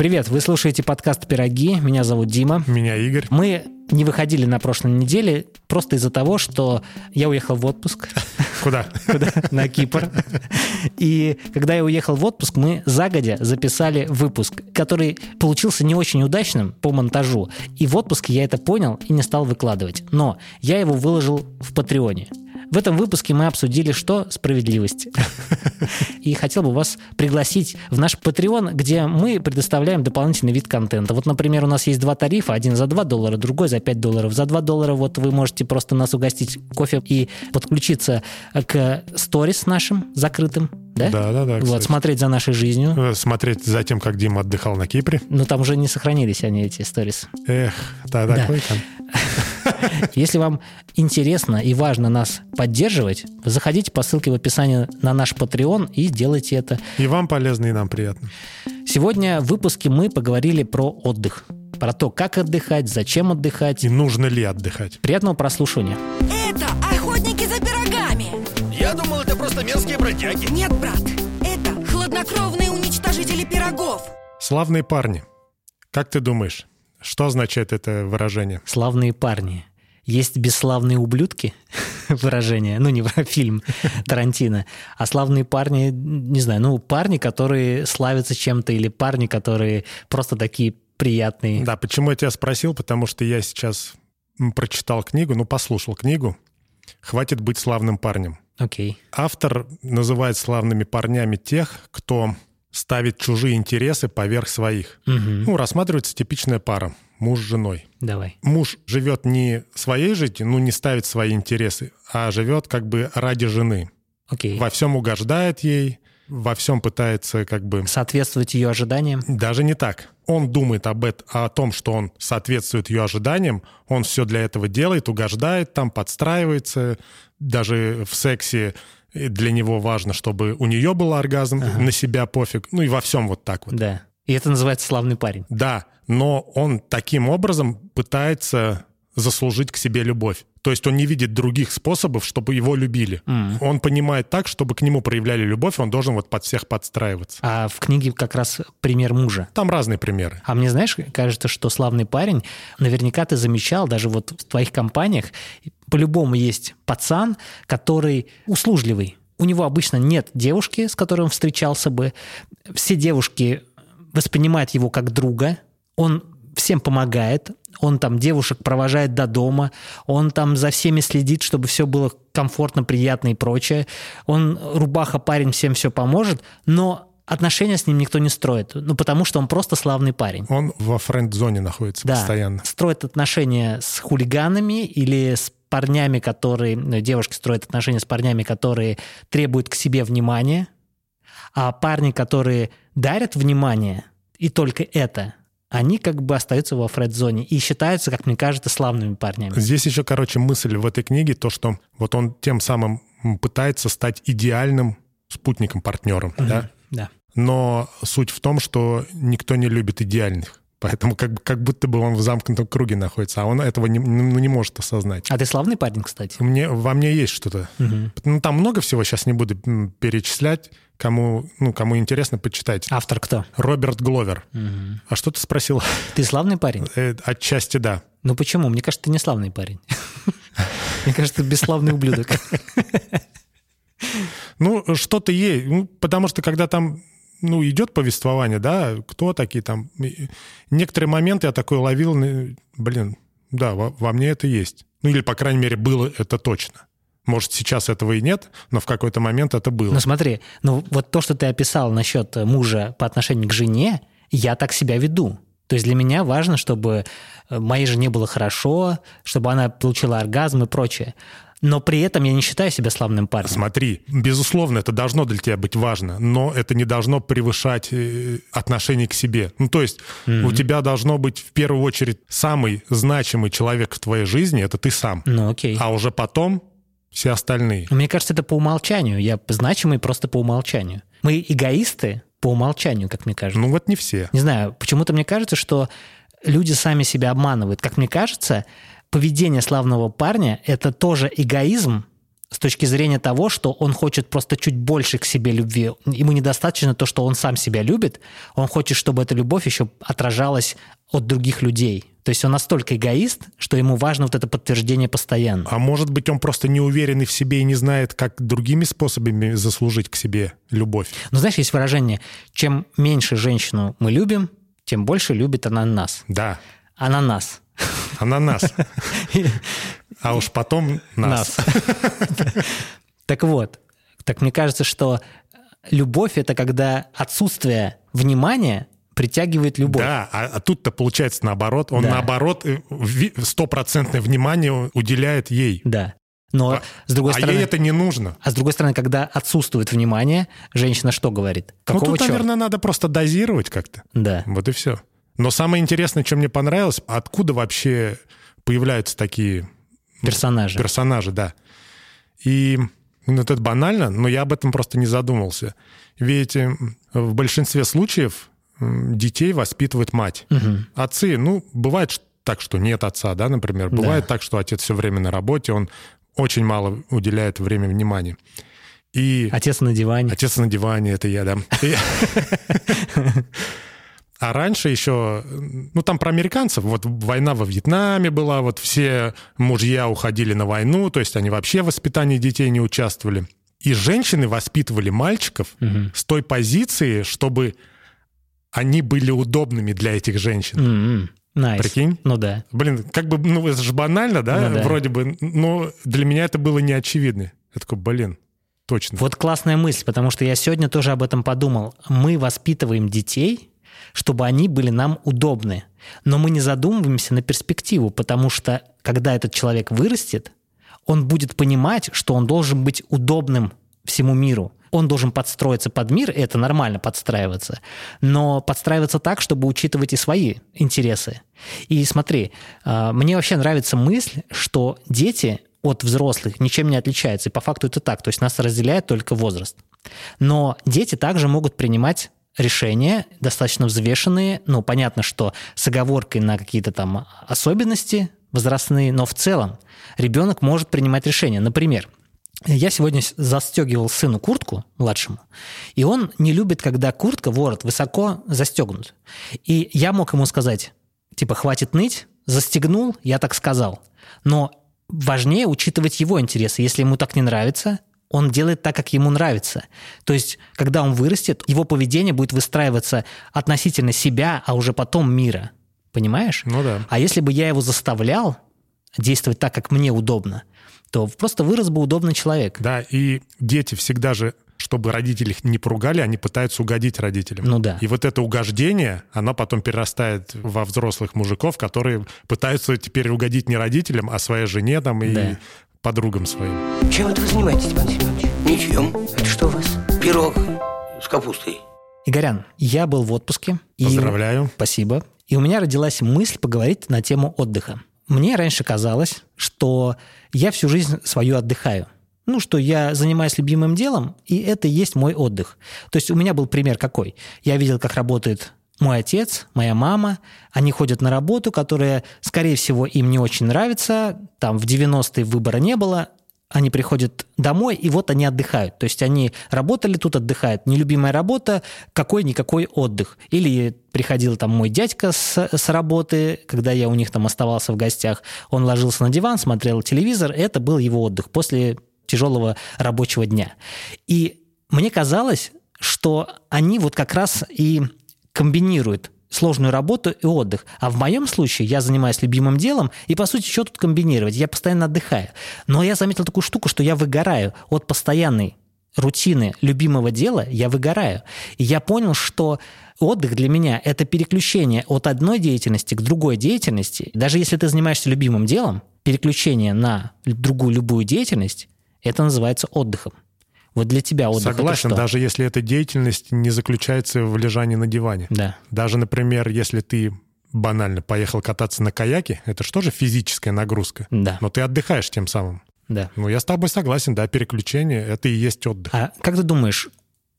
Привет, вы слушаете подкаст «Пироги». Меня зовут Дима. Меня Игорь. Мы не выходили на прошлой неделе просто из-за того, что я уехал в отпуск. Куда? Куда? На Кипр. И когда я уехал в отпуск, мы загодя записали выпуск, который получился не очень удачным по монтажу. И в отпуске я это понял и не стал выкладывать. Но я его выложил в Патреоне. В этом выпуске мы обсудили, что справедливость. И хотел бы вас пригласить в наш Patreon, где мы предоставляем дополнительный вид контента. Вот, например, у нас есть два тарифа, один за 2 доллара, другой за 5 долларов. За 2 доллара вот вы можете просто нас угостить кофе и подключиться к сторис нашим закрытым, да? Да, да, да. Вот, кстати. смотреть за нашей жизнью. Э, Смотреть за тем, как Дима отдыхал на Кипре. Но там уже не сохранились они, эти сторис. Эх, да, Да. там. Если вам интересно и важно нас поддерживать, заходите по ссылке в описании на наш Patreon и сделайте это. И вам полезно, и нам приятно. Сегодня в выпуске мы поговорили про отдых. Про то, как отдыхать, зачем отдыхать. И нужно ли отдыхать? Приятного прослушивания. Это охотники за пирогами. Я думал, это просто мерзкие бродяги. Нет, брат, это хладнокровные уничтожители пирогов. Славные парни. Как ты думаешь, что означает это выражение? Славные парни. Есть бесславные ублюдки, выражение, ну не фильм Тарантино, а славные парни, не знаю, ну парни, которые славятся чем-то, или парни, которые просто такие приятные. Да, почему я тебя спросил? Потому что я сейчас прочитал книгу, ну, послушал книгу «Хватит быть славным парнем». Окей. Автор называет славными парнями тех, кто ставит чужие интересы поверх своих. Мгм. Ну, рассматривается типичная пара – муж с женой. Давай. муж живет не своей жизнью, ну, не ставит свои интересы, а живет как бы ради жены. Окей. Во всем угождает ей, во всем пытается как бы... Соответствовать ее ожиданиям. Даже не так. Он думает об этом, о том, что он соответствует ее ожиданиям, он все для этого делает, угождает там, подстраивается, даже в сексе э, для него важно, чтобы у нее был оргазм, на себя пофиг, ну и во всем вот так вот. Да. И это называется славный парень. Да, но он таким образом пытается заслужить к себе любовь. То есть он не видит других способов, чтобы его любили. Он понимает так, чтобы к нему проявляли любовь, он должен вот под всех подстраиваться. А в книге как раз пример мужа. Там разные примеры. А мне, знаешь, кажется, что славный парень, наверняка ты замечал, даже вот в твоих компаниях, по-любому есть пацан, который услужливый. У него обычно нет девушки, с которой он встречался бы. Все девушки воспринимают его как друга. Он всем помогает. Он там девушек провожает до дома. Он там за всеми следит, чтобы все было комфортно, приятно и прочее. Он рубаха парень всем все поможет, но отношения с ним никто не строит. Ну, потому что он просто славный парень. Он во френд-зоне находится Да, постоянно. строит отношения с хулиганами или с парнями, которые... ну, Девушки строят отношения с парнями, которые требуют к себе внимания, а парни, которые дарят внимание, и только это, они как бы остаются во фред-зоне и считаются, как мне кажется, славными парнями. Здесь еще, короче, мысль в этой книге, то, что вот он тем самым пытается стать идеальным спутником, партнером, да? Да. Но суть в том, что никто не любит идеальных. Поэтому как, как будто бы он в замкнутом круге находится, а он этого не, ну, не может осознать. А ты славный парень, кстати? Мне, во мне есть что-то. Ну, там много всего, сейчас не буду перечислять. Кому, ну, кому интересно, почитайте. Автор кто? Роберт Гловер. А что ты спросил? Ты славный парень? Э, Отчасти да. Ну почему? Мне кажется, ты не славный парень. Мне кажется, ты бесславный ублюдок. Ну, что-то есть. Ну, потому что когда там ну, идет повествование, да, кто такие там... Некоторые моменты я такой ловил, блин, да, во, во мне это есть. Ну, или, по крайней мере, было это точно. Может, сейчас этого и нет, но в какой-то момент это было. Ну смотри, ну вот то, что ты описал насчет мужа по отношению к жене, я так себя веду. То есть для меня важно, чтобы э, моей жене было хорошо, чтобы она получила оргазм и прочее. Но при этом я не считаю себя славным парнем. Смотри, безусловно, это должно для тебя быть важно, но это не должно превышать э, отношение к себе. Ну, то есть у тебя должно быть в первую очередь самый значимый человек в твоей жизни, это ты сам. Ну окей. А уже потом все остальные. Мне кажется, это по умолчанию. Я значимый просто по умолчанию. Мы эгоисты по умолчанию, как мне кажется. Ну вот не все. Не знаю, почему-то мне кажется, что люди сами себя обманывают. Как мне кажется, поведение славного парня – это тоже эгоизм, с точки зрения того, что он хочет просто чуть больше к себе любви. Ему недостаточно то, что он сам себя любит, он хочет, чтобы эта любовь еще отражалась от других людей. То есть он настолько эгоист, что ему важно вот это подтверждение постоянно. А может быть, он просто не уверенный в себе и не знает, как другими способами заслужить к себе любовь. Но знаешь, есть выражение, чем меньше женщину мы любим, тем больше любит она нас. Да, Она нас. Она нас. А уж потом нас. Так вот, так мне кажется, что любовь это когда отсутствие внимания притягивает любовь. Да, а, а тут-то получается наоборот. Он Да. наоборот э, стопроцентное внимание уделяет ей. Да. Но А- с другой а стороны, ей это не нужно. а с другой стороны, когда отсутствует внимание, женщина что говорит? Ну, Какого тут, черта? наверное, надо просто дозировать как-то. Да. Вот и все. Но самое интересное, что мне понравилось, откуда вообще появляются такие Персонажи. персонажи, да. И ну, это банально, но я об этом просто не задумался. Ведь в большинстве случаев детей воспитывает мать. Мгм. Отцы, ну, бывает так, что нет отца, да, например. Да. Бывает так, что отец все время на работе, он очень мало уделяет время внимания. И Отец на диване. Отец на диване, это я, да. А раньше еще, ну там про американцев, вот война во Вьетнаме была, вот все мужья уходили на войну, то есть они вообще в воспитании детей не участвовали. И женщины воспитывали мальчиков Мгм. с той позиции, чтобы они были удобными для этих женщин. М-м. Nice. Прикинь? Ну да. Блин, как бы, ну это же банально, да, Ну да. вроде бы, но для меня это было неочевидно. Я такой, блин, точно. Вот классная мысль, потому что я сегодня тоже об этом подумал. Мы воспитываем детей, чтобы они были нам удобны. Но мы не задумываемся на перспективу, потому что когда этот человек вырастет, он будет понимать, что он должен быть удобным всему миру. Он должен подстроиться под мир, и это нормально подстраиваться, но подстраиваться так, чтобы учитывать и свои интересы. И смотри, а, мне вообще нравится мысль, что дети от взрослых ничем не отличаются, и по факту это так, то есть нас разделяет только возраст. Но дети также могут принимать решения достаточно взвешенные, ну, понятно, что с оговоркой на какие-то там особенности возрастные, но в целом ребенок может принимать решения. Например, я сегодня застегивал сыну куртку, младшему, и он не любит, когда куртка, ворот, высоко застегнут. И я мог ему сказать, типа, хватит ныть, застегнул, я так сказал. Но важнее учитывать его интересы. Если ему так не нравится, он делает так, как ему нравится. То есть, когда он вырастет, его поведение будет выстраиваться относительно себя, а уже потом мира. Понимаешь? Ну да. А если бы я его заставлял действовать так, как мне удобно, то просто вырос бы удобный человек. Да, и дети всегда же, чтобы родители их не поругали, они пытаются угодить родителям. Ну да. И вот это угождение, оно потом перерастает во взрослых мужиков, которые пытаются теперь угодить не родителям, а своей жене там и Да. Подругам своим. Чем это вы занимаетесь, Иван Семенович? Ничем. Это что у вас? Пирог с капустой. Игорян, я был в отпуске. и- Поздравляю. Спасибо. И у меня родилась мысль поговорить на тему отдыха. Мне раньше казалось, что я всю жизнь свою отдыхаю. Ну, что я занимаюсь любимым делом, и это и есть мой отдых. То есть у меня был пример какой? Я видел, как работает мой отец, моя мама. Они ходят на работу, которая, скорее всего, им не очень нравится. Там в 90-е выбора не было. Они приходят домой, и вот они отдыхают. То есть они работали тут, отдыхают. Нелюбимая работа, какой-никакой отдых. Или приходил там мой дядька с, с работы, когда я у них там оставался в гостях. Он ложился на диван, смотрел телевизор. Это был его отдых после тяжелого рабочего дня. И мне казалось, что они вот как раз и комбинируют сложную работу и отдых. А в моем случае я занимаюсь любимым делом, и, по сути, что тут комбинировать? Я постоянно отдыхаю. Но я заметил такую штуку, что я выгораю от постоянной рутины любимого дела, я выгораю. И я понял, что отдых для меня – это переключение от одной деятельности к другой деятельности. Даже если ты занимаешься любимым делом, переключение на другую любую деятельность – это называется отдыхом. Вот для тебя отдых это Согласен, что? даже если эта деятельность не заключается в лежании на диване. Да. Даже, например, если ты банально поехал кататься на каяке, это же тоже физическая нагрузка. Да. Но ты отдыхаешь тем самым. Да. Ну, я с тобой согласен, да, переключение — это и есть отдых. А как ты думаешь,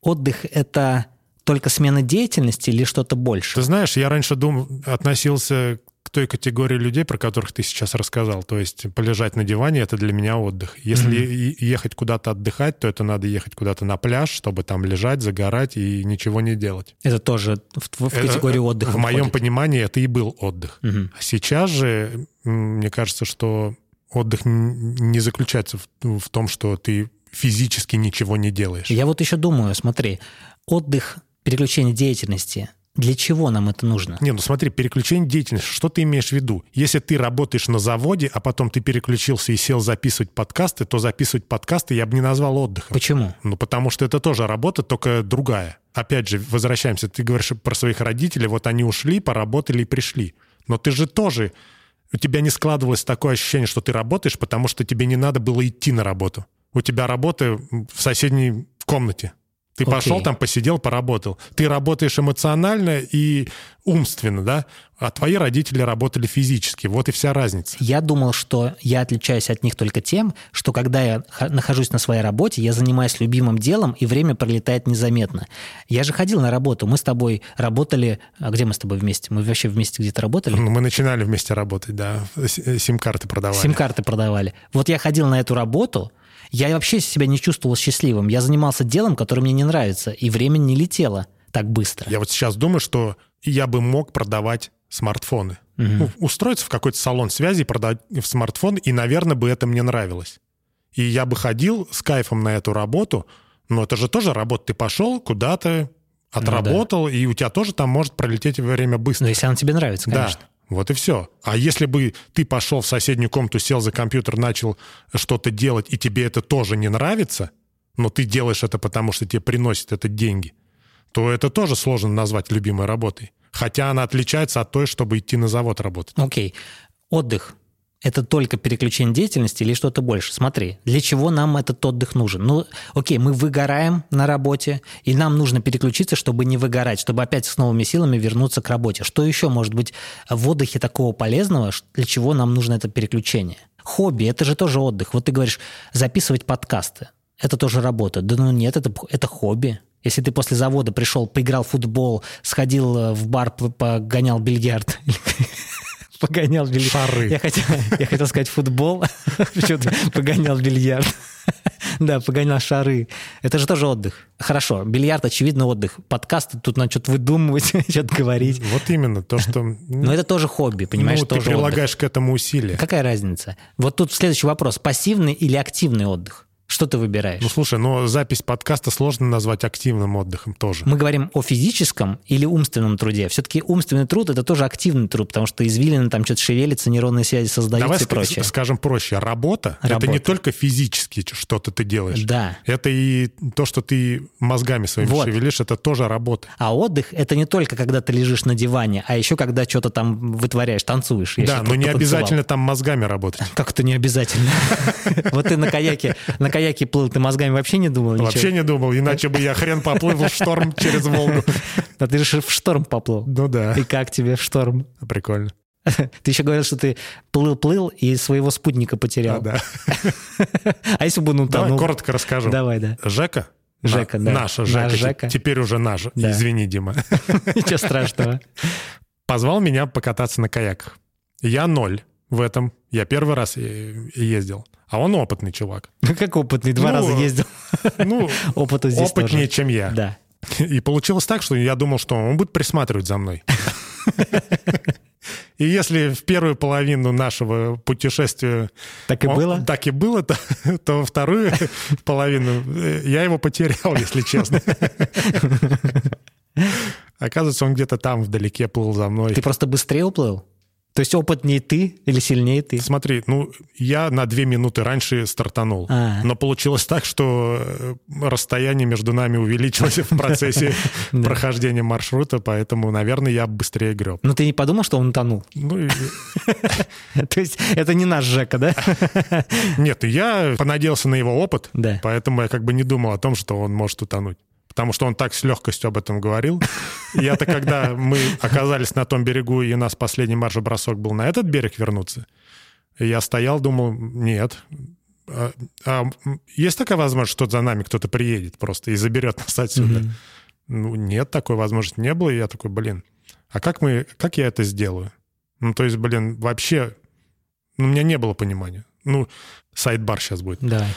отдых – это только смена деятельности или что-то больше? Ты знаешь, я раньше дум... относился к той категории людей, про которых ты сейчас рассказал. То есть полежать на диване — это для меня отдых. Если mm-hmm. ехать куда-то отдыхать, то это надо ехать куда-то на пляж, чтобы там лежать, загорать и ничего не делать. Это тоже в, в категорию отдыха В входит. моем понимании это и был отдых. Mm-hmm. Сейчас же, мне кажется, что отдых не заключается в, в том, что ты физически ничего не делаешь. Я вот еще думаю, смотри, отдых, переключение деятельности — для чего нам это нужно? Не, ну смотри, переключение деятельности. Что ты имеешь в виду? Если ты работаешь на заводе, а потом ты переключился и сел записывать подкасты, то записывать подкасты я бы не назвал отдыхом. Почему? Ну, потому что это тоже работа, только другая. Опять же, возвращаемся. Ты говоришь про своих родителей. Вот они ушли, поработали и пришли. Но ты же тоже... У тебя не складывалось такое ощущение, что ты работаешь, потому что тебе не надо было идти на работу. У тебя работа в соседней комнате. Ты okay. пошел там, посидел, поработал. Ты работаешь эмоционально и умственно, да? А твои родители работали физически. Вот и вся разница. Я думал, что я отличаюсь от них только тем, что когда я нахожусь на своей работе, я занимаюсь любимым делом, и время пролетает незаметно. Я же ходил на работу. Мы с тобой работали... А где мы с тобой вместе? Мы вообще вместе где-то работали? Ну, мы начинали вместе работать, да. Сим-карты продавали. Сим-карты продавали. Вот я ходил на эту работу, я вообще себя не чувствовал счастливым. Я занимался делом, которое мне не нравится, и время не летело так быстро. Я вот сейчас думаю, что я бы мог продавать смартфоны. Угу. Ну, устроиться в какой-то салон связи, продать в смартфон, и, наверное, бы это мне нравилось. И я бы ходил с кайфом на эту работу, но это же тоже работа. Ты пошел куда-то, отработал, ну, да. и у тебя тоже там может пролететь время быстро. Но если она тебе нравится, конечно. Да. Вот и все. А если бы ты пошел в соседнюю комнату, сел за компьютер, начал что-то делать, и тебе это тоже не нравится, но ты делаешь это потому, что тебе приносит это деньги, то это тоже сложно назвать любимой работой. Хотя она отличается от той, чтобы идти на завод работать. Окей. Okay. Отдых это только переключение деятельности или что-то больше? Смотри, для чего нам этот отдых нужен? Ну, окей, мы выгораем на работе, и нам нужно переключиться, чтобы не выгорать, чтобы опять с новыми силами вернуться к работе. Что еще может быть в отдыхе такого полезного, для чего нам нужно это переключение? Хобби – это же тоже отдых. Вот ты говоришь, записывать подкасты – это тоже работа. Да ну нет, это, это хобби. Если ты после завода пришел, поиграл в футбол, сходил в бар, погонял бильярд, погонял бильярд. Шары. Я хотел, я хотел сказать футбол, погонял бильярд. Да, погонял шары. Это же тоже отдых. Хорошо, бильярд, очевидно, отдых. Подкасты, тут надо что-то выдумывать, что-то говорить. Вот именно, то, что... Но это тоже хобби, понимаешь? Ну, ты прилагаешь к этому усилия. Какая разница? Вот тут следующий вопрос. Пассивный или активный отдых? Что ты выбираешь? Ну, слушай, но запись подкаста сложно назвать активным отдыхом тоже. Мы говорим о физическом или умственном труде. Все-таки умственный труд — это тоже активный труд, потому что извилины там что-то шевелится, нейронные связи создаются Давай и прочее. скажем проще. Работа, Работа — это не только физически что-то ты делаешь. Да. Это и то, что ты мозгами своими вот. шевелишь, это тоже работа. А отдых — это не только когда ты лежишь на диване, а еще когда что-то там вытворяешь, танцуешь. Да, но не обязательно там мозгами работать. Как это не обязательно? Вот ты на каяке, на каяке плыл, ты мозгами вообще не думал ничего? Вообще не думал, иначе бы я хрен поплыл в шторм через Волгу. А ты же в шторм поплыл. Ну да. И как тебе в шторм? Прикольно. Ты еще говорил, что ты плыл-плыл и своего спутника потерял. А, да. А если бы он утонул? Давай коротко расскажу. Давай, да. Жека, Жека, да. Наша Жека. Наш Жека. Теперь уже наш. Да. Извини, Дима. Ничего страшного. Позвал меня покататься на каяках. Я ноль в этом. Я первый раз ездил. А он опытный чувак. Ну, как опытный? Два Ну, раза ездил. Ну, Опыта здесь опытнее, тоже. чем я. Да. И получилось так, что я думал, что он будет присматривать за мной. И если в первую половину нашего путешествия Так и он- было? так и было, то, то во вторую половину э, я его потерял, если честно. Оказывается, он где-то там вдалеке плыл за мной. Ты просто быстрее уплыл? То есть опытнее ты или сильнее ты? Смотри, ну, я на две минуты раньше стартанул. А. Но получилось так, что э, расстояние между нами увеличилось в процессе прохождения маршрута, поэтому, наверное, я быстрее греб. Ну ты не подумал, что он утонул? Ну, То есть это не наш Жека, да? нет, я понадеялся на его опыт, поэтому я как бы не думал о том, что он может утонуть. Потому что он так с легкостью об этом говорил. Я-то, когда мы оказались на том берегу, и у нас последний марш-бросок был на этот берег вернуться, я стоял, думал, нет. А- а есть такая возможность, что за нами кто-то приедет просто и заберет нас отсюда? Ну, нет, такой возможности не было. И я такой, блин, а как, мы, как я это сделаю? Ну, то есть, блин, вообще, ну, у меня не было понимания. Ну, сайт-бар сейчас будет. Давай.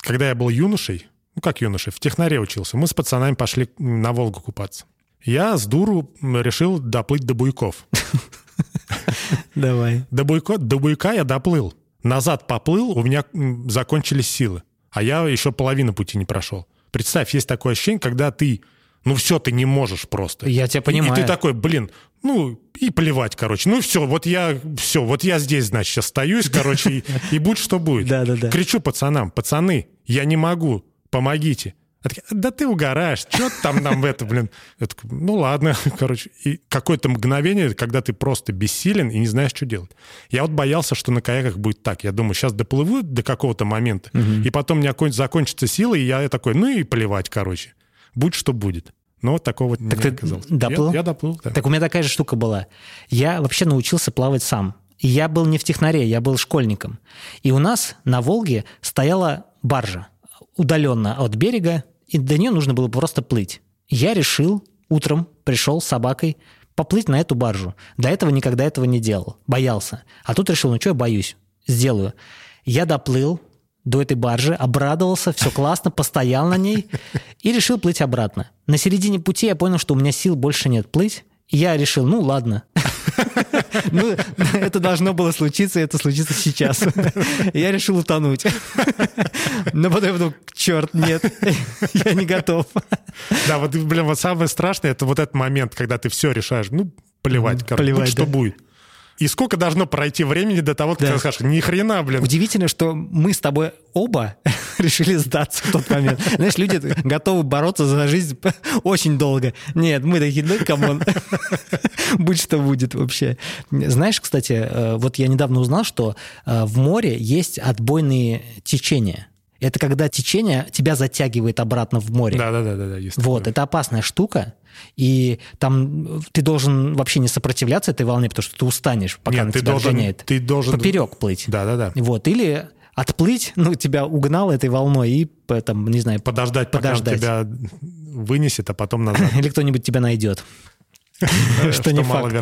Когда я был юношей, ну, как юношей, в технаре учился, мы с пацанами пошли на Волгу купаться. Я с дуру решил доплыть до Буйков. Давай. До, Буйко, до Буйка я доплыл. Назад поплыл, у меня закончились силы. А я еще половину пути не прошел. Представь, есть такое ощущение, когда ты, ну все, ты не можешь просто. Я тебя И- понимаю. И, ты такой, блин, ну и плевать, короче. Ну все, вот я, все, вот я здесь, значит, остаюсь, короче, и, и будь что будет. Да-да-да. Кричу пацанам, пацаны, я не могу, помогите. А такие, да ты угораешь, что там нам это, блин. Я такой, ну ладно, короче. И какое-то мгновение, когда ты просто бессилен и не знаешь, что делать. Я вот боялся, что на каяках будет так. Я думаю, сейчас доплыву до какого-то момента, и потом у меня конь- закончится сила, и я такой, ну и плевать, короче. Будь что будет. Но вот такого не ты оказалось. доплыл? Я, я доплыл, да. Так у меня такая же штука была. Я вообще научился плавать сам. И я был не в технаре, я был школьником. И у нас на Волге стояла баржа, удаленно от берега, и до нее нужно было просто плыть. Я решил утром, пришел с собакой, поплыть на эту баржу. До этого никогда этого не делал, боялся. А тут решил, ну что я боюсь, сделаю. Я доплыл до этой баржи, обрадовался, все классно, постоял на ней и решил плыть обратно. На середине пути я понял, что у меня сил больше нет плыть, и я решил, ну ладно. Ну, это должно было случиться, и это случится сейчас. Я решил утонуть. Но потом я подумал, черт, нет, я не готов. Да, вот, блин, вот самое страшное, это вот этот момент, когда ты все решаешь, ну, плевать, короче, плевать, будь что будет. И сколько должно пройти времени до того, как Да. ты скажешь, ни хрена, блин. Удивительно, что мы с тобой оба решили сдаться в тот момент. Знаешь, люди готовы бороться за жизнь очень долго. Нет, мы такие, ну, come on, будь что будет вообще. Знаешь, кстати, э, вот я недавно узнал, что э, в море есть отбойные течения. Это когда течение тебя затягивает обратно в море. Да, да, да, да, да, Вот, такое. это опасная штука, и там ты должен вообще не сопротивляться этой волне, потому что ты устанешь, пока Нет, она ты тебя должен, гоняет. ты должен... Поперек плыть. Да, да, да. Вот, или отплыть, ну, тебя угнал этой волной и, э, там, не знаю, Подождать, пока Подождать. тебя вынесет, а потом назад. или кто-нибудь тебя найдет. Что не факт.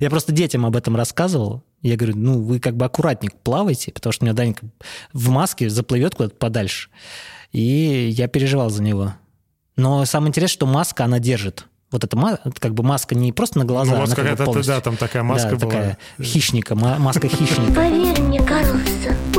Я просто детям об этом рассказывал. Я говорю, ну, вы как бы аккуратнее плавайте, потому что у меня Данька в маске заплывет куда-то подальше. И я переживал за него. Но самое интересное, что маска, она держит. Вот эта как бы маска не просто на глаза, Ну, вас она как бы какая-то, полностью. да, там такая маска Да, была. такая хищника, ма- маска хищника. Поверь мне, Карлсон,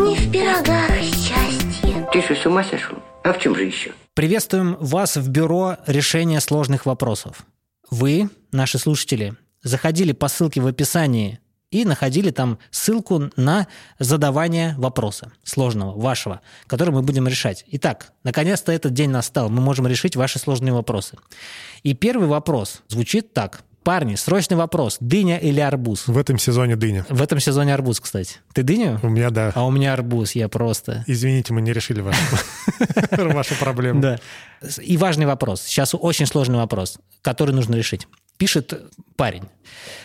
не в пирогах счастье. Ты что, с ума сошел? А в чем же еще? Приветствуем вас в бюро решения сложных вопросов. Вы, наши слушатели, заходили по ссылке в описании и находили там ссылку на задавание вопроса сложного, вашего, который мы будем решать. Итак, наконец-то этот день настал, мы можем решить ваши сложные вопросы. И первый вопрос звучит так. Парни, срочный вопрос. Дыня или арбуз? В этом сезоне дыня. В этом сезоне арбуз, кстати. Ты дыню? У меня, да. А у меня арбуз, я просто... Извините, мы не решили вашу, проблему. Да. И важный вопрос. Сейчас очень сложный вопрос, который нужно решить. Пишет парень.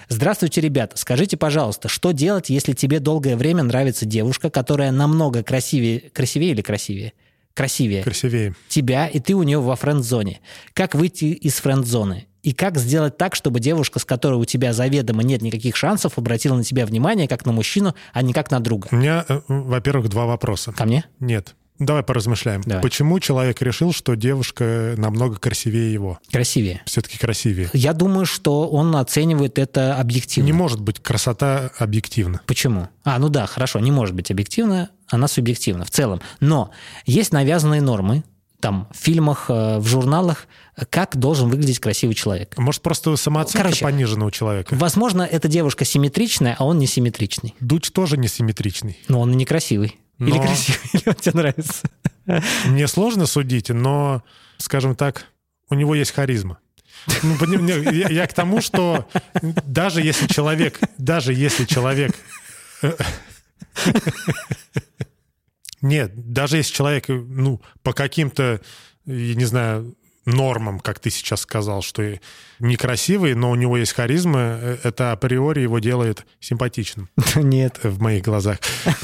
Здравствуйте, ребята. Скажите, пожалуйста, что делать, если тебе долгое время нравится девушка, которая намного красивее... Красивее или красивее? Красивее Красивее. тебя, и ты у нее во френд-зоне. Как выйти из френд-зоны? И как сделать так, чтобы девушка, с которой у тебя заведомо нет никаких шансов, обратила на тебя внимание как на мужчину, а не как на друга? У меня, э, во-первых, два вопроса. Ко мне? Нет. Давай поразмышляем. Давай. Почему человек решил, что девушка намного красивее его? Красивее. Все-таки красивее. Я думаю, что он оценивает это объективно. Не может быть красота объективна. Почему? А, ну да, хорошо, не может быть объективно, она субъективна в целом. Но есть навязанные нормы, там, в фильмах, э, в журналах, как должен выглядеть красивый человек. Может, просто самооценка Короче, понижена у человека? Возможно, эта девушка симметричная, а он несимметричный. Дудь тоже несимметричный. Но он некрасивый. Или Но- красивый, или он тебе нравится. Мне сложно судить, но, скажем так, у него есть харизма. Ну, я, я к тому, что даже если человек, даже если человек... э, Нет, даже если человек, ну, по каким-то, я не знаю, нормам, как ты сейчас сказал, что некрасивый, но у него есть харизма, э, это априори его делает симпатичным Нет, в моих глазах.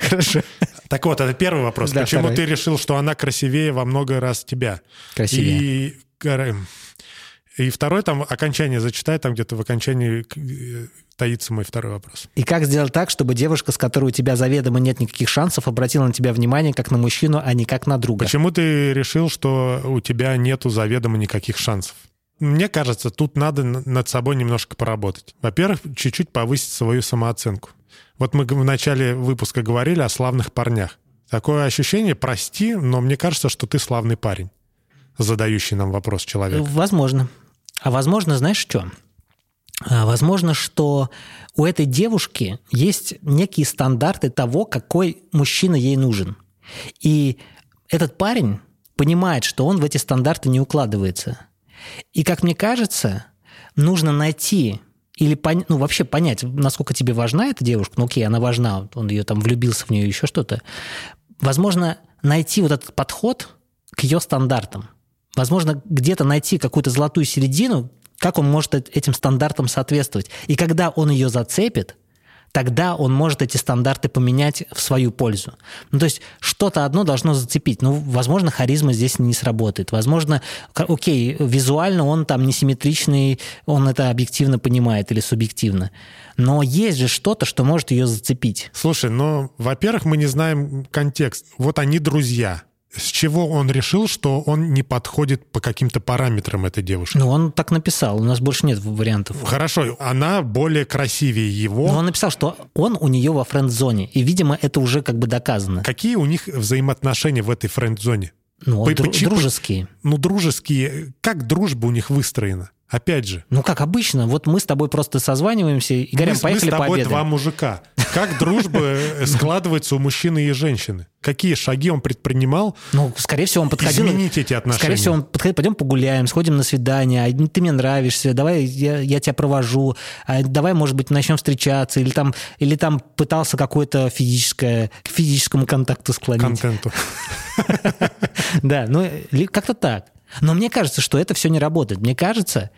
Хорошо. Так вот, это первый вопрос. Да, Почему второй. ты решил, что она красивее во много раз тебя? Красивее. И, гора- И второй там окончание зачитай, там где-то в окончании э, таится мой второй вопрос. И как сделать так, чтобы девушка, с которой у тебя заведомо нет никаких шансов, обратила на тебя внимание как на мужчину, а не как на друга? Почему ты решил, что у тебя нету заведомо никаких шансов? Мне кажется, тут надо над собой немножко поработать. Во-первых, чуть-чуть повысить свою самооценку. Вот мы в начале выпуска говорили о славных парнях. Такое ощущение, прости, но мне кажется, что ты славный парень, задающий нам вопрос человек. Возможно. А возможно, знаешь что? А, Возможно, что у этой девушки есть некие стандарты того, какой мужчина ей нужен. И этот парень понимает, что он в эти стандарты не укладывается. И, как мне кажется, нужно найти или пон- ну, вообще понять, насколько тебе важна эта девушка. Ну, окей, она важна, он ее там влюбился в нее, еще что-то. Возможно, найти вот этот подход к ее стандартам. Возможно, где-то найти какую-то золотую середину, как он может эт- этим стандартам соответствовать. И когда он ее зацепит, тогда он может эти стандарты поменять в свою пользу. Ну, то есть что-то одно должно зацепить. Ну, возможно, харизма здесь не сработает. Возможно, окей, визуально он там несимметричный, он это объективно понимает или субъективно. Но есть же что-то, что может ее зацепить. Слушай, ну, во-первых, мы не знаем контекст. Вот они друзья. С чего он решил, что он не подходит по каким-то параметрам этой девушки? Ну, он так написал, у нас больше нет вариантов. Хорошо, она более красивее его. Но он написал, что он у нее во френд-зоне. И, видимо, это уже как бы доказано. Какие у них взаимоотношения в этой френд-зоне? Ну, По- дру- дружеские. Ну, дружеские. Как дружба у них выстроена? Опять же. Ну, как обычно. Вот мы с тобой просто созваниваемся и говорим, мы, поехали мы с тобой пообедаем. два мужика. Как дружба э, складывается у мужчины и женщины? Какие шаги он предпринимал? Ну, скорее всего, он подходил... Изменить эти отношения. Скорее всего, он подходил, пойдем погуляем, сходим на свидание, ты мне нравишься, давай я, я тебя провожу, а давай, может быть, начнем встречаться, или там, или там пытался какое-то физическое, к физическому контакту склонить. Контенту. Да, ну как-то так. Но мне кажется, что это все не работает. Мне кажется,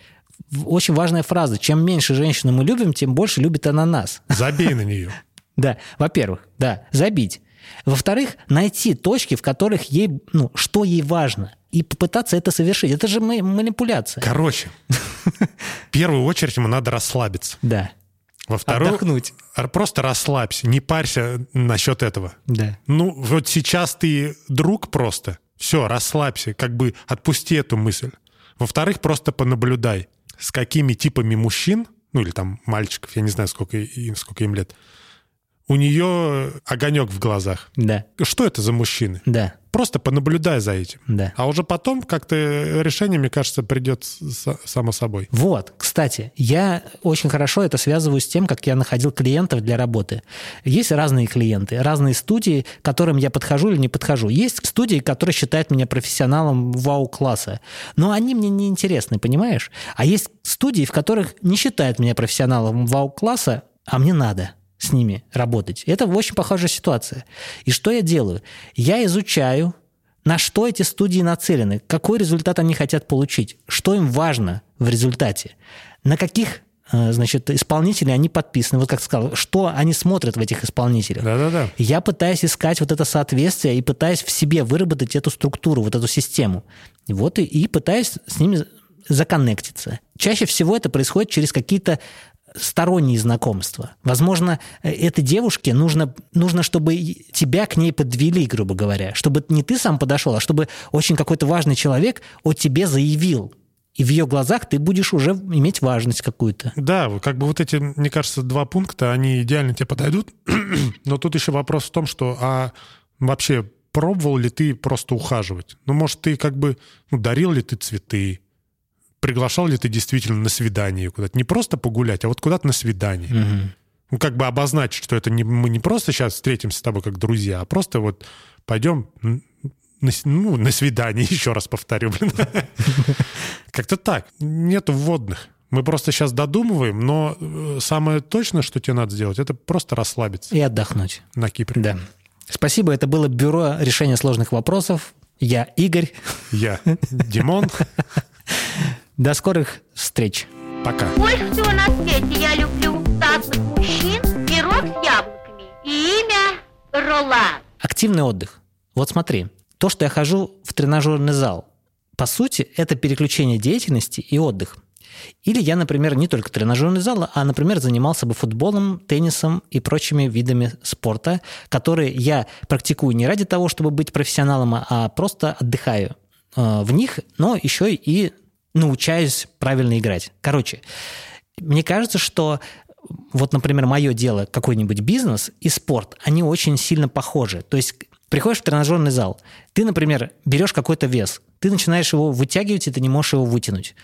очень важная фраза. Чем меньше женщину мы любим, тем больше любит она нас. Забей на нее. Да, во-первых, да, забить. Во-вторых, найти точки, в которых ей, ну, что ей важно, и попытаться это совершить. Это же ма- манипуляция. Короче, в первую очередь ему надо расслабиться. Да, Во вторую, Отдохнуть. просто расслабься, не парься насчет этого. да. Ну, вот сейчас ты друг просто. Все, расслабься, как бы отпусти эту мысль. Во-вторых, просто понаблюдай, с какими типами мужчин, ну или там мальчиков, я не знаю, сколько, им, сколько им лет, у нее огонек в глазах. Да, Что это за мужчины? да, Просто понаблюдай за этим. да. А уже потом как-то решение, мне кажется, придет само собой. Вот, кстати, я очень хорошо это связываю с тем, как я находил клиентов для работы. Есть разные клиенты, разные студии, к которым я подхожу или не подхожу. Есть студии, которые считают меня профессионалом вау-класса, но они мне не интересны, понимаешь? А есть студии, в которых не считают меня профессионалом вау-класса, а мне надо с ними работать. Это очень похожая ситуация. И что я делаю? Я изучаю, на что эти студии нацелены, какой результат они хотят получить, что им важно в результате, на каких э, значит, исполнителей они подписаны, вот как сказал, что они смотрят в этих исполнителях. Да-да-да. Я пытаюсь искать вот это соответствие и пытаюсь в себе выработать эту структуру, вот эту систему. Вот и, и пытаюсь с ними законнектиться. Чаще всего это происходит через какие-то сторонние знакомства. Возможно, э, этой девушке нужно, нужно, чтобы тебя к ней подвели, грубо говоря. Чтобы не ты сам подошел, а чтобы очень какой-то важный человек о тебе заявил. И в ее глазах ты будешь уже иметь важность какую-то. Да, как бы вот эти, мне кажется, два пункта, они идеально тебе подойдут. Но тут еще вопрос в том, что а вообще пробовал ли ты просто ухаживать? Ну, может, ты как бы ну, дарил ли ты цветы? Приглашал ли ты действительно на свидание куда-то? Не просто погулять, а вот куда-то на свидание. Мгм. Ну, как бы обозначить, что это не, мы не просто сейчас встретимся с тобой как друзья, а просто вот пойдем на, ну, на свидание, еще раз повторю, блин. Как-то так. Нету вводных. Мы просто сейчас додумываем, но э, самое точное, что тебе надо сделать, это просто расслабиться И отдохнуть. на Кипре. Да. Спасибо. Это было Бюро решения сложных вопросов. Я Игорь. Я Димон. До скорых встреч. Пока. Больше всего на свете я люблю статных мужчин, пирог с яблоками и имя Ролан. Активный отдых. Вот смотри, то, что я хожу в тренажерный зал, по сути, это переключение деятельности и отдых. Или я, например, не только тренажерный зал, а, например, занимался бы футболом, теннисом и прочими видами спорта, которые я практикую не ради того, чтобы быть профессионалом, а просто отдыхаю э, в них, но еще и научаюсь правильно играть. Короче, мне кажется, что вот, например, мое дело, какой-нибудь бизнес и спорт, они очень сильно похожи. То есть приходишь в тренажерный зал, ты, например, берешь какой-то вес, ты начинаешь его вытягивать, и ты не можешь его вытянуть.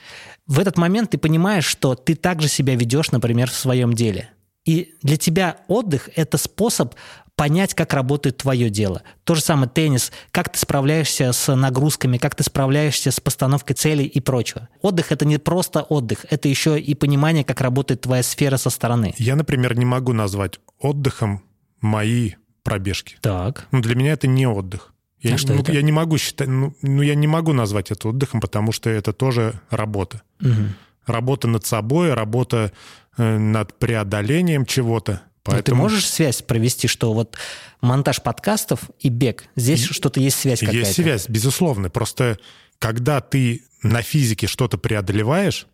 В этот момент ты понимаешь, что ты также себя ведешь, например, в своем деле. И для тебя отдых – это способ понять, как работает твое дело. То же самое теннис, как ты справляешься с нагрузками, как ты справляешься с постановкой целей и прочего. Отдых – это не просто отдых, это еще и понимание, как работает твоя сфера со стороны. Я, например, не могу назвать отдыхом мои пробежки. Так. Ну, для меня это не отдых. Я, А что ну, это? я не могу считать, ну, ну, я не могу назвать это отдыхом, потому что это тоже работа. Мгм. Работа над собой, работа э, над преодолением чего-то. Но Ну, ты Поэтому можешь связь провести, что вот монтаж подкастов и бег, здесь что-то есть связь какая-то? есть связь, безусловно. Просто когда ты на физике что-то преодолеваешь,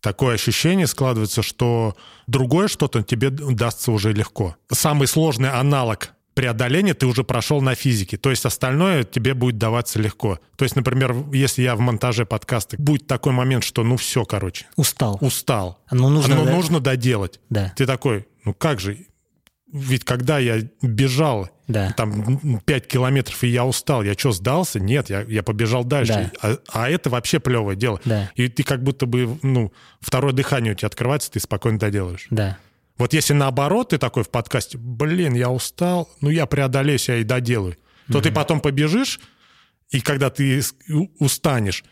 такое ощущение складывается, что другое что-то тебе дастся уже легко. Самый сложный аналог преодоления ты уже прошел на физике. То есть остальное тебе будет даваться легко. То есть, например, если я в монтаже подкаста, будет такой момент, что ну все, короче, Устал. устал. Ну, нужно, Но да? нужно доделать. Да. Ты такой, ну как же? Ведь когда я бежал Да. там 5 километров, и я устал, я что, сдался? Нет, я, я побежал дальше. А, а это вообще плевое дело. Да. И ты как будто бы, ну, второе дыхание у тебя открывается, ты спокойно доделаешь. Да. Вот если наоборот, ты такой в подкасте, блин, я устал, ну я преодолею себя и доделаю, то ты потом побежишь, и когда ты устанешь,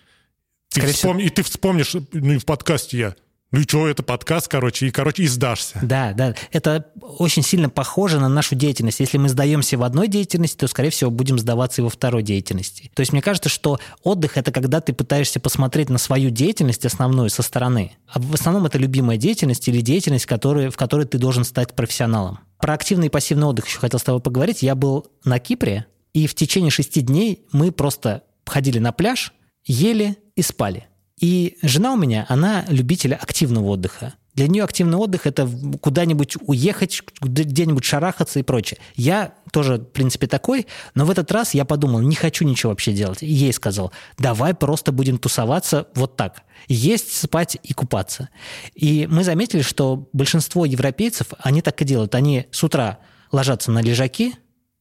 ты вспом- и ты вспомнишь, ну и в подкасте я, ну и что, это подкаст, короче, и, короче, и сдашься. Да, да. Это очень сильно похоже на нашу деятельность. Если мы сдаемся в одной деятельности, то, скорее всего, будем сдаваться и во второй деятельности. То есть мне кажется, что отдых – это когда ты пытаешься посмотреть на свою деятельность основную со стороны. А в основном это любимая деятельность или деятельность, который, в которой ты должен стать профессионалом. Про активный и пассивный отдых еще хотел с тобой поговорить. Я был на Кипре, и в течение шести дней мы просто ходили на пляж, ели и спали. И жена у меня, она любитель активного отдыха. Для нее активный отдых – это куда-нибудь уехать, где- где-нибудь шарахаться и прочее. Я тоже, в принципе, такой, но в этот раз я подумал, не хочу ничего вообще делать. И ей сказал, давай просто будем тусоваться вот так. Есть, спать и купаться. И мы заметили, что большинство европейцев, они так и делают. Они с утра ложатся на лежаки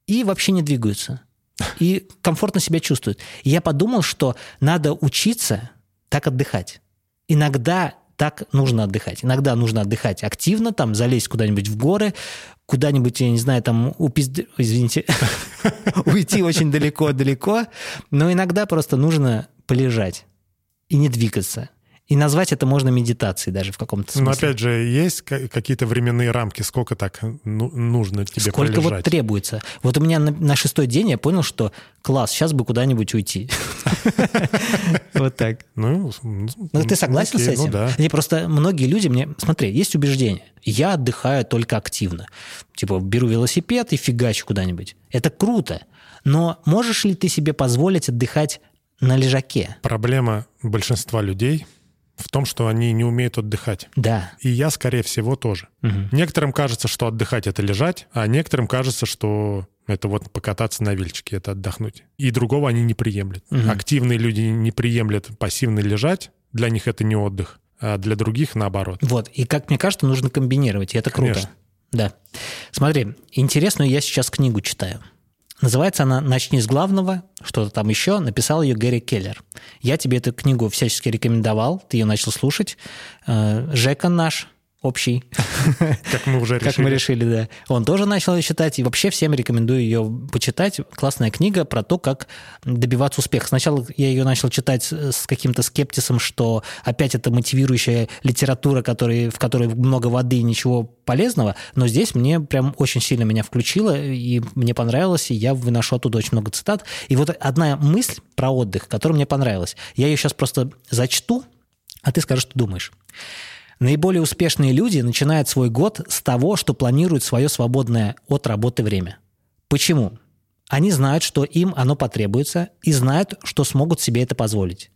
и вообще не двигаются. И комфортно себя чувствуют. И я подумал, что надо учиться так отдыхать. Иногда так нужно отдыхать. Иногда нужно отдыхать активно, там, залезть куда-нибудь в горы, куда-нибудь, я не знаю, там, упизд... извините, уйти очень далеко-далеко, но иногда просто нужно полежать и не двигаться. И назвать это можно медитацией даже в каком-то смысле. Но опять же, есть ка- какие-то временные рамки, сколько так ну, нужно тебе Сколько вот полежать? требуется. Вот у меня на, на шестой день я понял, что класс, сейчас бы куда-нибудь уйти. Вот так. Ну, Ну, ты согласен с этим? Ну да. Не, просто многие люди мне... Смотри, есть убеждение. Я отдыхаю только активно. Типа, беру велосипед и фигачу куда-нибудь. Это круто. Но можешь ли ты себе позволить отдыхать на лежаке? Проблема большинства людей в том, что они не умеют отдыхать. Да. И я, скорее всего, тоже. Мгм. Некоторым кажется, что отдыхать — это лежать, а некоторым кажется, что это вот покататься на вельчике, это отдохнуть. И другого они не приемлют. Мгм. Активные люди не приемлят пассивно лежать, для них это не отдых, а для других наоборот. Вот. И, как мне кажется, нужно комбинировать, и это круто. Конечно. Да. Смотри, интересную я сейчас книгу читаю. Называется она «Начни с главного», что-то там еще. Написал ее Гэри Келлер. Я тебе эту книгу всячески рекомендовал, ты ее начал слушать. Э, Жека наш общий, Как мы уже решили. как мы решили, да. Он тоже начал ее читать, и вообще всем рекомендую ее почитать. Классная книга про то, как добиваться успеха. Сначала я ее начал читать с каким-то скептисом, что опять это мотивирующая литература, который, в которой много воды и ничего полезного, но здесь мне прям очень сильно меня включило, и мне понравилось, и я выношу оттуда очень много цитат. И вот одна мысль про отдых, которая мне понравилась. Я ее сейчас просто зачту, а ты скажешь, что думаешь. Наиболее успешные люди начинают свой год с того, что планируют свое свободное от работы время. Почему? Они знают, что им оно потребуется, и знают, что смогут себе это позволить.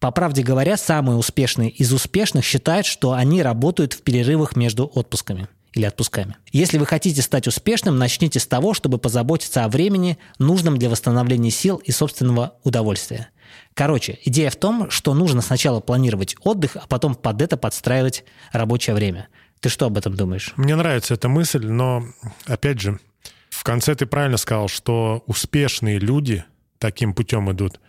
По правде говоря, самые успешные из успешных считают, что они работают в перерывах между отпусками или отпусками. Если вы хотите стать успешным, начните с того, чтобы позаботиться о времени, нужном для восстановления сил и собственного удовольствия. Короче, идея в том, что нужно сначала планировать отдых, а потом под это подстраивать рабочее время. Ты что об этом думаешь? Мне нравится эта мысль, но, опять же, в конце ты правильно сказал, что успешные люди таким путем идут.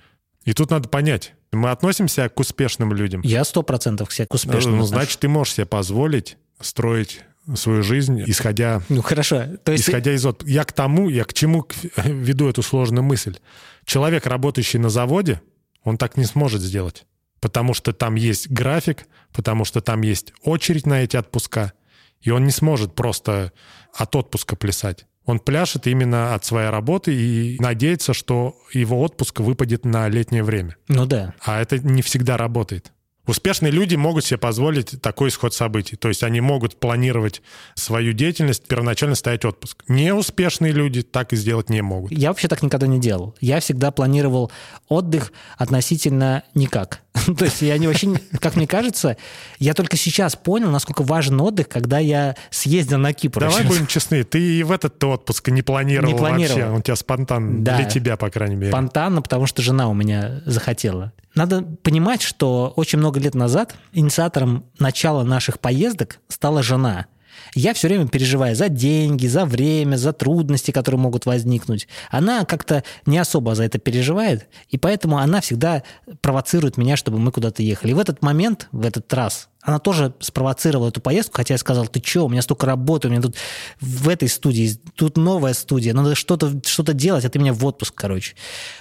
И тут надо понять, мы относимся к успешным людям. Я сто процентов к себе к успешным Ну, значит, ты можешь себе позволить строить свою жизнь, исходя, Ну хорошо, то есть исходя из. Я к тому, я к чему веду эту сложную мысль. Человек, работающий на заводе, он так не сможет сделать. Потому что там есть график, потому что там есть очередь на эти отпуска, и он не сможет просто от отпуска плясать. Он пляшет именно от своей работы и надеется, что его отпуск выпадет на летнее время. ну да. А это не всегда работает. Успешные люди могут себе позволить такой исход событий. То есть они могут планировать свою деятельность, первоначально ставить отпуск. Неуспешные люди так и сделать не могут. Я вообще так никогда не делал. Я всегда планировал отдых относительно никак. То есть я не вообще, как мне кажется, я только сейчас понял, насколько важен отдых, когда я съездил на Кипр. Давай будем честны, ты и в этот отпуск не планировал, Не планировал. вообще. Он у тебя спонтанно, Да. для тебя, по крайней мере. Спонтанно, потому что жена у меня захотела. Надо понимать, что очень много лет назад инициатором начала наших поездок стала жена. Я все время переживаю за деньги, за время, за трудности, которые могут возникнуть. Она как-то не особо за это переживает, и поэтому она всегда провоцирует меня, чтобы мы куда-то ехали. И в этот момент, в этот раз, она тоже спровоцировала эту поездку, хотя я сказал, ты что, у меня столько работы, у меня тут в этой студии, тут новая студия, надо что-то что делать, а ты меня в отпуск, короче.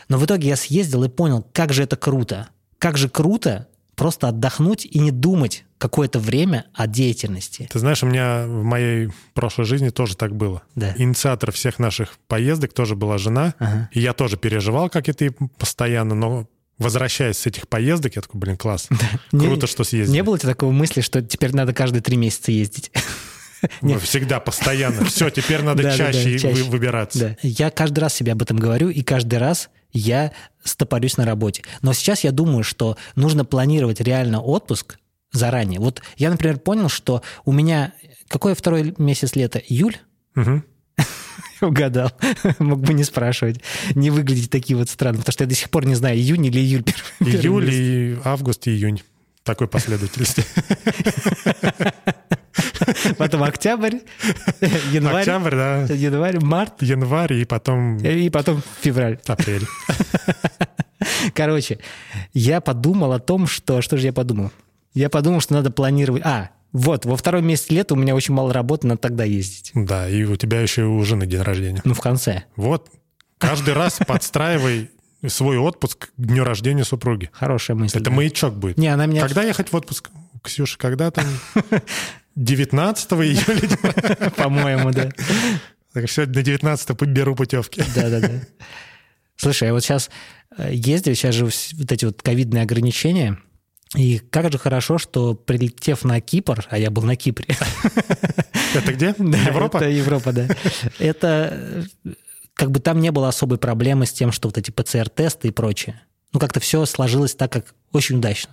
Но в итоге я съездил и понял, как же это круто. Как же круто просто отдохнуть и не думать какое-то время о деятельности. Ты знаешь, у меня в моей прошлой жизни тоже так было. Да. Инициатор всех наших поездок тоже была жена. Ага. И я тоже переживал, как это и постоянно, но возвращаясь с этих поездок, я такой, блин, класс. Не- Круто, что съездили. Не было у тебя такого мысли, что теперь надо каждые три месяца ездить? Ну, Всегда, постоянно. Все, теперь надо чаще, чаще. вы- выбираться. Да. Я каждый раз себе об этом говорю, и каждый раз я стопорюсь на работе. Но сейчас я думаю, что нужно планировать реально отпуск заранее. Вот я, например, понял, что у меня... Какой второй месяц лета? Июль? Мгм. Угадал. Мог бы не спрашивать. Не выглядеть такие вот странно, потому что я до сих пор не знаю, июнь или июль. Июль, и август, и июнь. Такой последовательности. Потом октябрь, январь, Октябрь, да, январь, март, январь, и потом и потом февраль. апрель. Короче, я подумал о том, что... Что же я подумал? Я подумал, что надо планировать... А, вот, во второй месяц лета у меня очень мало работы, надо тогда ездить. Да, и у тебя еще у жены день рождения. Ну, в конце. Вот, каждый раз подстраивай свой отпуск к дню рождения супруги. Хорошая мысль. Это да. маячок будет. Не, она меня... Когда ехать в отпуск? Ксюша, когда там? 19 июля? По-моему, да. Так, Сегодня на 19 беру путевки. Да-да-да. Слушай, я вот сейчас ездил, сейчас же вот эти вот ковидные ограничения, и как же хорошо, что прилетев на Кипр, а я был на Кипре, Это где? Да, Европа? Это Европа, да. Это э, как бы там не было особой проблемы с тем, что вот эти ПЦР-тесты и прочее. Ну, как-то все сложилось так, как очень удачно.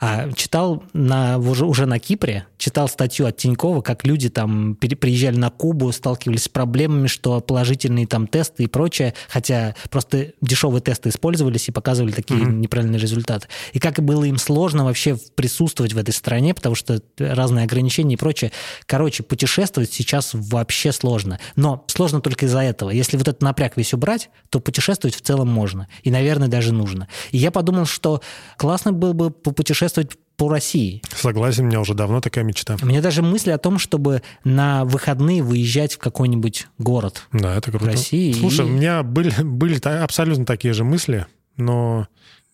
А читал на, уже, уже на Кипре, читал статью от Тинькова, как люди там приезжали на Кубу, сталкивались с проблемами, что положительные там тесты и прочее, хотя просто дешевые тесты использовались и показывали такие неправильные результаты. И как было им сложно вообще присутствовать в этой стране, потому что разные ограничения и прочее. Короче, путешествовать сейчас вообще сложно. Но сложно только из-за этого. Если вот этот напряг весь убрать, то путешествовать в целом можно. И, наверное, даже нужно. И я подумал, что классно было бы попутешествовать по России. Согласен, у меня уже давно такая мечта. У меня даже мысли о том, чтобы на выходные выезжать в какой-нибудь город. Да, это круто. России Слушай, и- у меня были, были абсолютно такие же мысли, но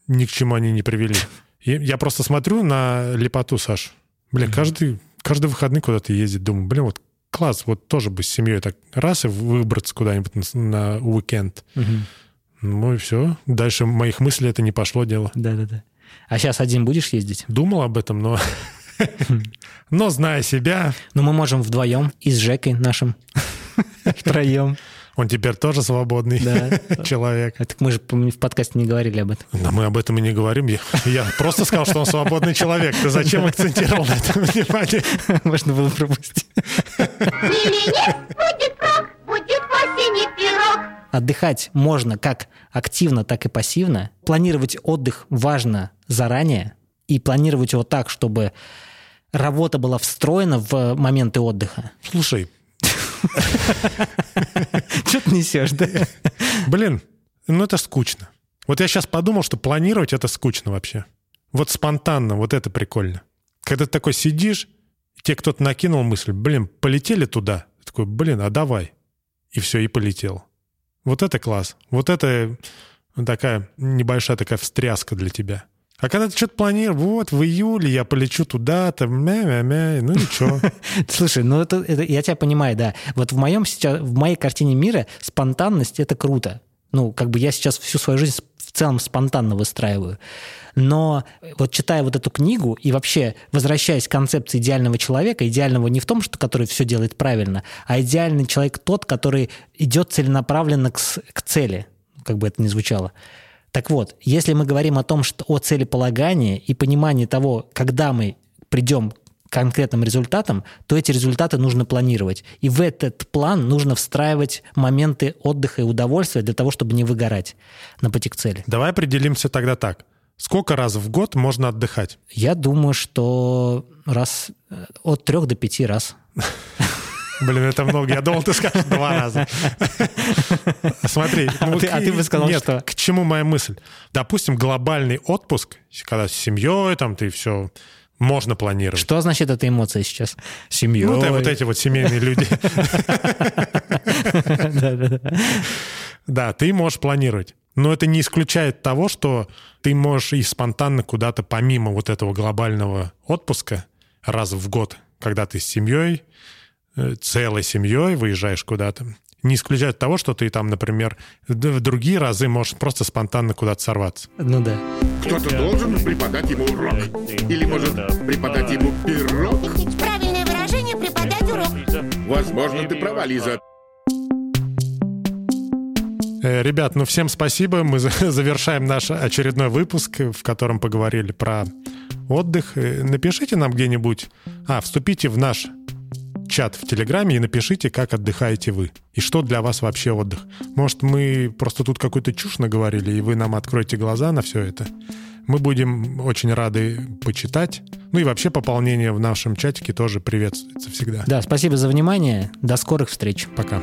ни к чему они не привели. Я просто смотрю на лепоту, Саш. Блин, каждый, каждый выходный куда-то ездить. Думаю, блин, вот класс, вот тоже бы с семьей так раз и выбраться куда-нибудь на, на уикенд. Ну и все. Дальше моих мыслей это не пошло дело. Да-да-да. А сейчас один будешь ездить? Думал об этом, но... Но, зная себя, Ну, мы можем вдвоем и с Жекой нашим втроем. Он теперь тоже свободный Да. человек. А Так мы же в подкасте не говорили об этом. Но мы об этом и не говорим. Я, я просто сказал, что он свободный человек. Ты зачем акцентировал на этом внимание? Можно было пропустить. Или нет, будет рок, будет осени пирог. Отдыхать можно как активно, так и пассивно. Планировать отдых важно заранее. И планировать его так, чтобы работа была встроена в моменты отдыха. Слушай, Что ты несешь, да? блин, ну это скучно. Вот я сейчас подумал, что планировать это скучно вообще. Вот спонтанно, вот это прикольно. Когда ты такой сидишь, тебе кто-то накинул мысль, блин, полетели туда. Такой, блин, а давай. И все, и полетел. Вот это класс. Вот это такая небольшая такая встряска для тебя. А когда ты что-то планируешь, вот, в июле я полечу туда-то, мя-мя-мя, ну ничего. Слушай, ну это, это- я тебя понимаю, да. Вот в моем сейчас, в моей картине мира спонтанность это круто. Ну, как бы я сейчас всю свою жизнь целом спонтанно выстраиваю. Но вот читая вот эту книгу и вообще возвращаясь к концепции идеального человека, идеального не в том, что который все делает правильно, а идеальный человек тот, который идет целенаправленно к, к цели, как бы это ни звучало. Так вот, если мы говорим о том, что о целеполагании и понимании того, когда мы придем конкретным результатам, то эти результаты нужно планировать. И в этот план нужно встраивать моменты отдыха и удовольствия для того, чтобы не выгорать на пути к цели. Давай определимся тогда так. Сколько раз в год можно отдыхать? Я думаю, что раз э, от трех до пяти раз. Блин, это много. Я думал, ты скажешь два раза. Смотри. ну, А ты- а ты бы сказал, нет, что? К чему моя мысль? Допустим, глобальный отпуск, когда с семьей, там ты все можно планировать. Что означает эта эмоция сейчас? Семьей. Ну, вот эти вот семейные люди. Да, ты можешь планировать. Но это не исключает того, что ты можешь и спонтанно куда-то, помимо вот этого глобального отпуска, раз в год, когда ты с семьей, э, целой семьей выезжаешь куда-то, не исключает того, что ты там, например, в другие разы можешь просто спонтанно куда-то сорваться. Ну да. Кто-то должен преподать ему урок. Или, может, преподать ему пирог? Правильное выражение преподать урок. Возможно, ты права, Лиза. Э, Ребят, ну всем спасибо. Мы за- завершаем наш очередной выпуск, в котором поговорили про отдых. Э, Напишите нам где-нибудь, а, вступите в наш чат в Телеграме и напишите, как отдыхаете вы. И что для вас вообще отдых. Может, мы просто тут какую-то чушь наговорили, и вы нам откроете глаза на все это. Мы будем очень рады почитать. Ну и вообще пополнение в нашем чатике тоже приветствуется всегда. Да, спасибо за внимание. До скорых встреч. Пока.